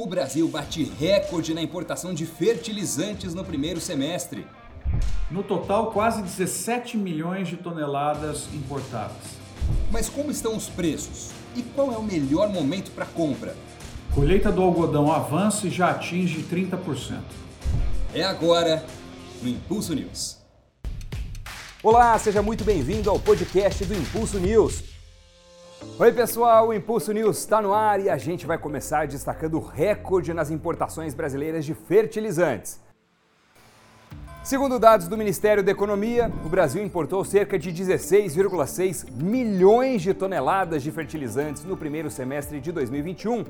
O Brasil bate recorde na importação de fertilizantes no primeiro semestre. No total, quase 17 milhões de toneladas importadas. Mas como estão os preços? E qual é o melhor momento para compra? Colheita do algodão avança e já atinge 30%. É agora no Impulso News. Olá, seja muito bem-vindo ao podcast do Impulso News. Oi, pessoal, o Impulso News está no ar e a gente vai começar destacando o recorde nas importações brasileiras de fertilizantes. Segundo dados do Ministério da Economia, o Brasil importou cerca de 16,6 milhões de toneladas de fertilizantes no primeiro semestre de 2021,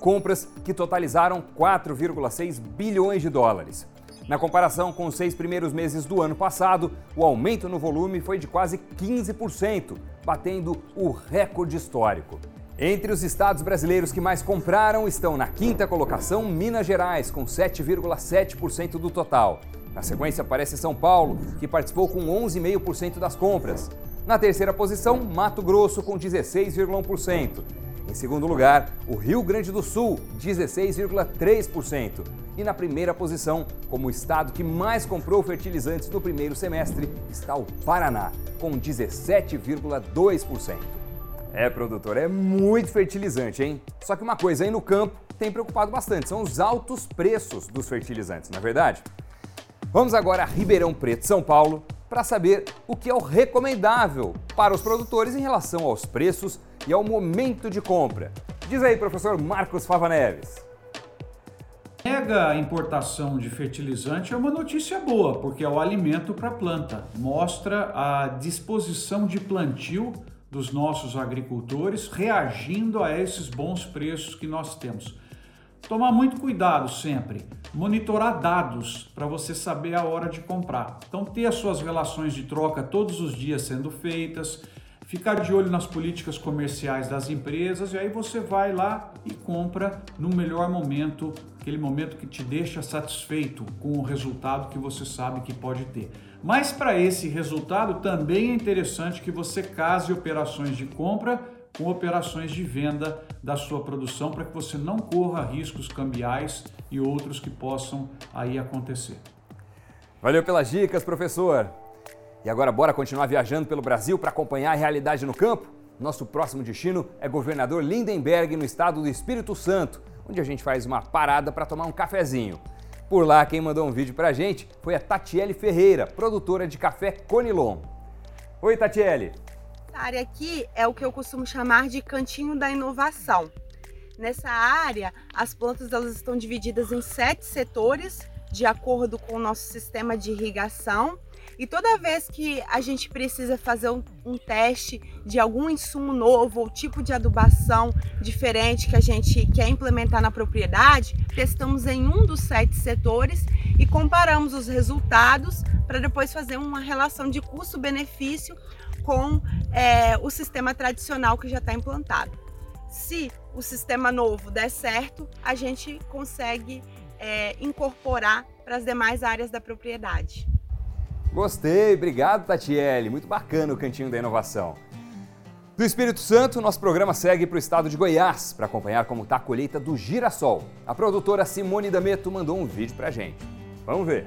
compras que totalizaram 4,6 bilhões de dólares. Na comparação com os seis primeiros meses do ano passado, o aumento no volume foi de quase 15%, batendo o recorde histórico. Entre os estados brasileiros que mais compraram estão na quinta colocação Minas Gerais, com 7,7% do total. Na sequência aparece São Paulo, que participou com 11,5% das compras. Na terceira posição, Mato Grosso, com 16,1%. Em segundo lugar, o Rio Grande do Sul, 16,3%. E na primeira posição, como o estado que mais comprou fertilizantes no primeiro semestre, está o Paraná, com 17,2%. É, produtor, é muito fertilizante, hein? Só que uma coisa aí no campo tem preocupado bastante, são os altos preços dos fertilizantes, não é verdade? Vamos agora a Ribeirão Preto, São Paulo, para saber o que é o recomendável para os produtores em relação aos preços e ao momento de compra. Diz aí, professor Marcos Fava Neves. Mega importação de fertilizante é uma notícia boa, porque é o alimento para planta. Mostra a disposição de plantio dos nossos agricultores reagindo a esses bons preços que nós temos. Tomar muito cuidado sempre, monitorar dados para você saber a hora de comprar. Então, ter as suas relações de troca todos os dias sendo feitas, ficar de olho nas políticas comerciais das empresas e aí você vai lá e compra no melhor momento, aquele momento que te deixa satisfeito com o resultado que você sabe que pode ter. Mas para esse resultado também é interessante que você case operações de compra com operações de venda da sua produção para que você não corra riscos cambiais e outros que possam aí acontecer. Valeu pelas dicas, professor. E agora bora continuar viajando pelo Brasil para acompanhar a realidade no campo? Nosso próximo destino é Governador Lindenberg, no estado do Espírito Santo, onde a gente faz uma parada para tomar um cafezinho. Por lá, quem mandou um vídeo para a gente foi a Tatiele Ferreira, produtora de café Conilon. Oi, Tatiele. Essa área aqui é o que eu costumo chamar de cantinho da inovação. Nessa área, as plantas elas estão divididas em sete setores, de acordo com o nosso sistema de irrigação e toda vez que a gente precisa fazer um, um, teste de algum insumo novo ou tipo de adubação diferente que a gente quer implementar na propriedade, testamos em um dos sete setores e comparamos os resultados para depois fazer uma relação de custo-benefício com é, o sistema tradicional que já está implantado. Se o sistema novo der certo, a gente consegue é, incorporar para as demais áreas da propriedade. Gostei, obrigado Tatiele, muito bacana o Cantinho da Inovação. Do Espírito Santo, nosso programa segue para o estado de Goiás para acompanhar como está a colheita do girassol. A produtora Simone Dameto mandou um vídeo para a gente. Vamos ver.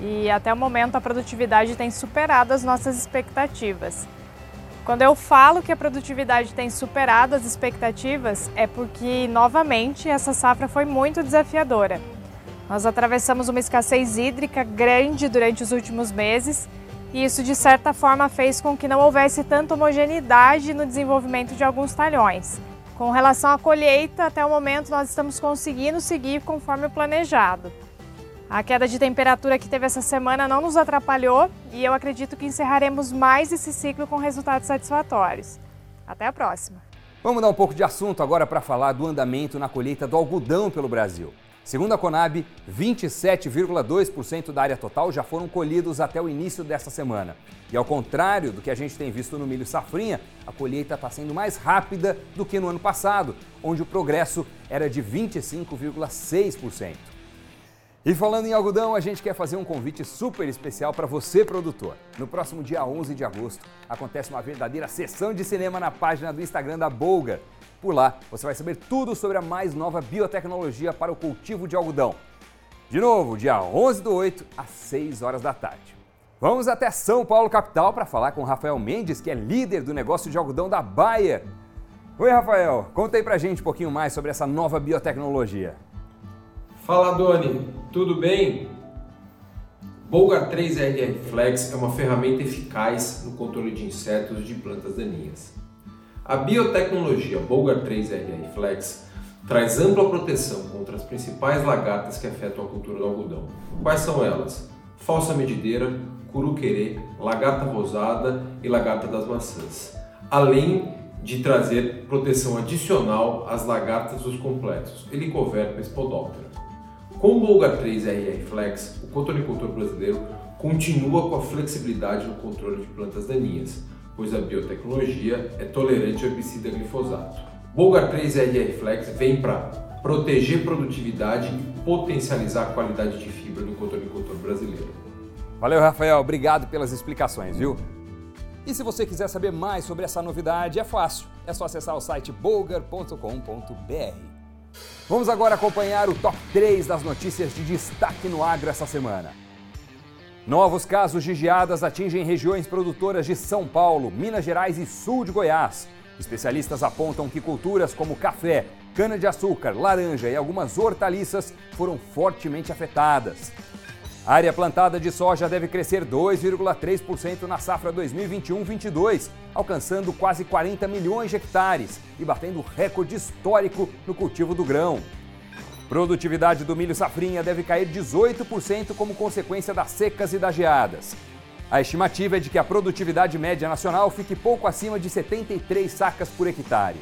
E até o momento a produtividade tem superado as nossas expectativas. Quando eu falo que a produtividade tem superado as expectativas, é porque, novamente, essa safra foi muito desafiadora. Nós atravessamos uma escassez hídrica grande durante os últimos meses e isso, de certa forma, fez com que não houvesse tanta homogeneidade no desenvolvimento de alguns talhões. Com relação à colheita, até o momento nós estamos conseguindo seguir conforme o planejado. A queda de temperatura que teve essa semana não nos atrapalhou e eu acredito que encerraremos mais esse ciclo com resultados satisfatórios. Até a próxima! Vamos dar um pouco de assunto agora para falar do andamento na colheita do algodão pelo Brasil. Segundo a Conab, 27,2% da área total já foram colhidos até o início desta semana. E ao contrário do que a gente tem visto no milho safrinha, a colheita está sendo mais rápida do que no ano passado, onde o progresso era de 25,6%. E falando em algodão, a gente quer fazer um convite super especial para você, produtor. No próximo dia 11 de agosto, acontece uma verdadeira sessão de cinema na página do Instagram da Bolga. Por lá você vai saber tudo sobre a mais nova biotecnologia para o cultivo de algodão. De novo, dia 11 do 8, às 6 horas da tarde. Vamos até São Paulo, capital, para falar com Rafael Mendes, que é líder do negócio de algodão da Bayer. Oi, Rafael, conta aí pra gente um pouquinho mais sobre essa nova biotecnologia. Fala, Doni, tudo bem? Bolgar 3 RR Flex é uma ferramenta eficaz no controle de insetos de plantas daninhas. A biotecnologia Bolgar 3 RR Flex traz ampla proteção contra as principais lagartas que afetam a cultura do algodão. Quais são elas? Falsa medideira, curuquerê, lagarta rosada e lagarta das maçãs. Além de trazer proteção adicional às lagartas dos completos, Helicoverpa spodoptera. Com o Bolga 3 RR Flex, o cotonicultor brasileiro continua com a flexibilidade no controle de plantas daninhas, pois a biotecnologia é tolerante ao herbicida glifosato. Bolga 3 RR Flex vem para proteger produtividade e potencializar a qualidade de fibra do cotonicultor brasileiro. Valeu, Rafael. Obrigado pelas explicações, viu? E se você quiser saber mais sobre essa novidade, é fácil. É só acessar o site bolgar.com.br. Vamos agora acompanhar o top 3 das notícias de destaque no agro essa semana. Novos casos de geadas atingem regiões produtoras de São Paulo, Minas Gerais e sul de Goiás. Especialistas apontam que culturas como café, cana-de-açúcar, laranja e algumas hortaliças foram fortemente afetadas. A área plantada de soja deve crescer 2,3% na safra 2021-22, alcançando quase 40 milhões de hectares e batendo recorde histórico no cultivo do grão. Produtividade do milho safrinha deve cair 18% como consequência das secas e das geadas. A estimativa é de que a produtividade média nacional fique pouco acima de 73 sacas por hectare.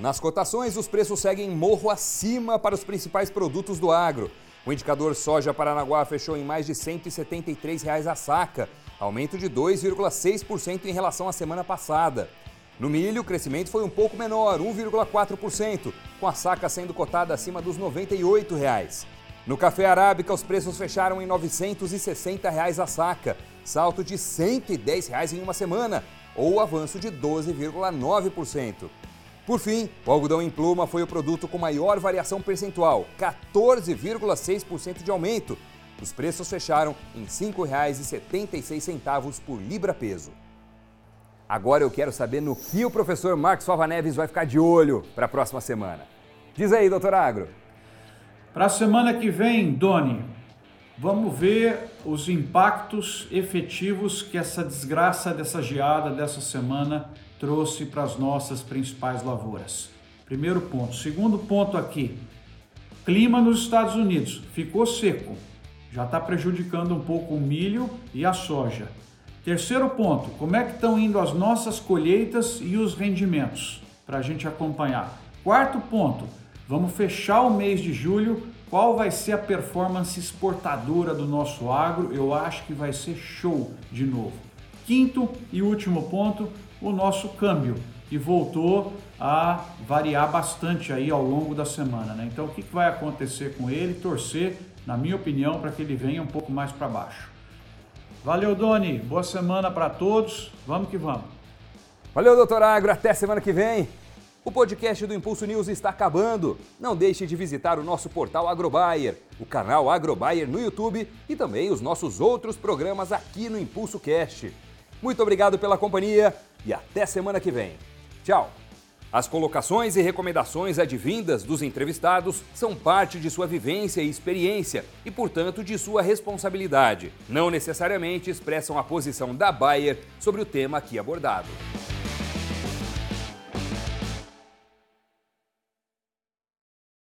Nas cotações, os preços seguem morro acima para os principais produtos do agro. O indicador soja Paranaguá fechou em mais de 173 reais a saca, aumento de 2,6% em relação à semana passada. No milho, o crescimento foi um pouco menor, 1,4%, com a saca sendo cotada acima dos 98 reais. No café arábica, os preços fecharam em 960 reais a saca, salto de 110 reais em uma semana, ou avanço de 12,9%. Por fim, o algodão em pluma foi o produto com maior variação percentual, 14,6% de aumento. Os preços fecharam em R$ 5,76 por libra-peso. Agora eu quero saber no que o professor Marcos Fava Neves vai ficar de olho para a próxima semana. Diz aí, doutor Agro. Para a semana que vem, Doni, vamos ver os impactos efetivos que essa desgraça dessa geada dessa semana trouxe para as nossas principais lavouras. Primeiro ponto. Segundo ponto aqui, clima nos Estados Unidos ficou seco, já está prejudicando um pouco o milho e a soja. Terceiro ponto, como é que estão indo as nossas colheitas e os rendimentos para a gente acompanhar. Quarto ponto, vamos fechar o mês de julho. Qual vai ser a performance exportadora do nosso agro? Eu acho que vai ser show de novo. Quinto e último ponto, o nosso câmbio, que voltou a variar bastante aí ao longo da semana. Né? Então, o que vai acontecer com ele? Torcer, na minha opinião, para que ele venha um pouco mais para baixo. Valeu, Doni. Boa semana para todos. Vamos que vamos. Valeu, doutor Agro. Até semana que vem. O podcast do Impulso News está acabando. Não deixe de visitar o nosso portal Agrobayer, o canal Agrobayer no YouTube e também os nossos outros programas aqui no Impulso Cast. Muito obrigado pela companhia e até semana que vem. Tchau! As colocações e recomendações advindas dos entrevistados são parte de sua vivência e experiência e, portanto, de sua responsabilidade. Não necessariamente expressam a posição da Bayer sobre o tema aqui abordado.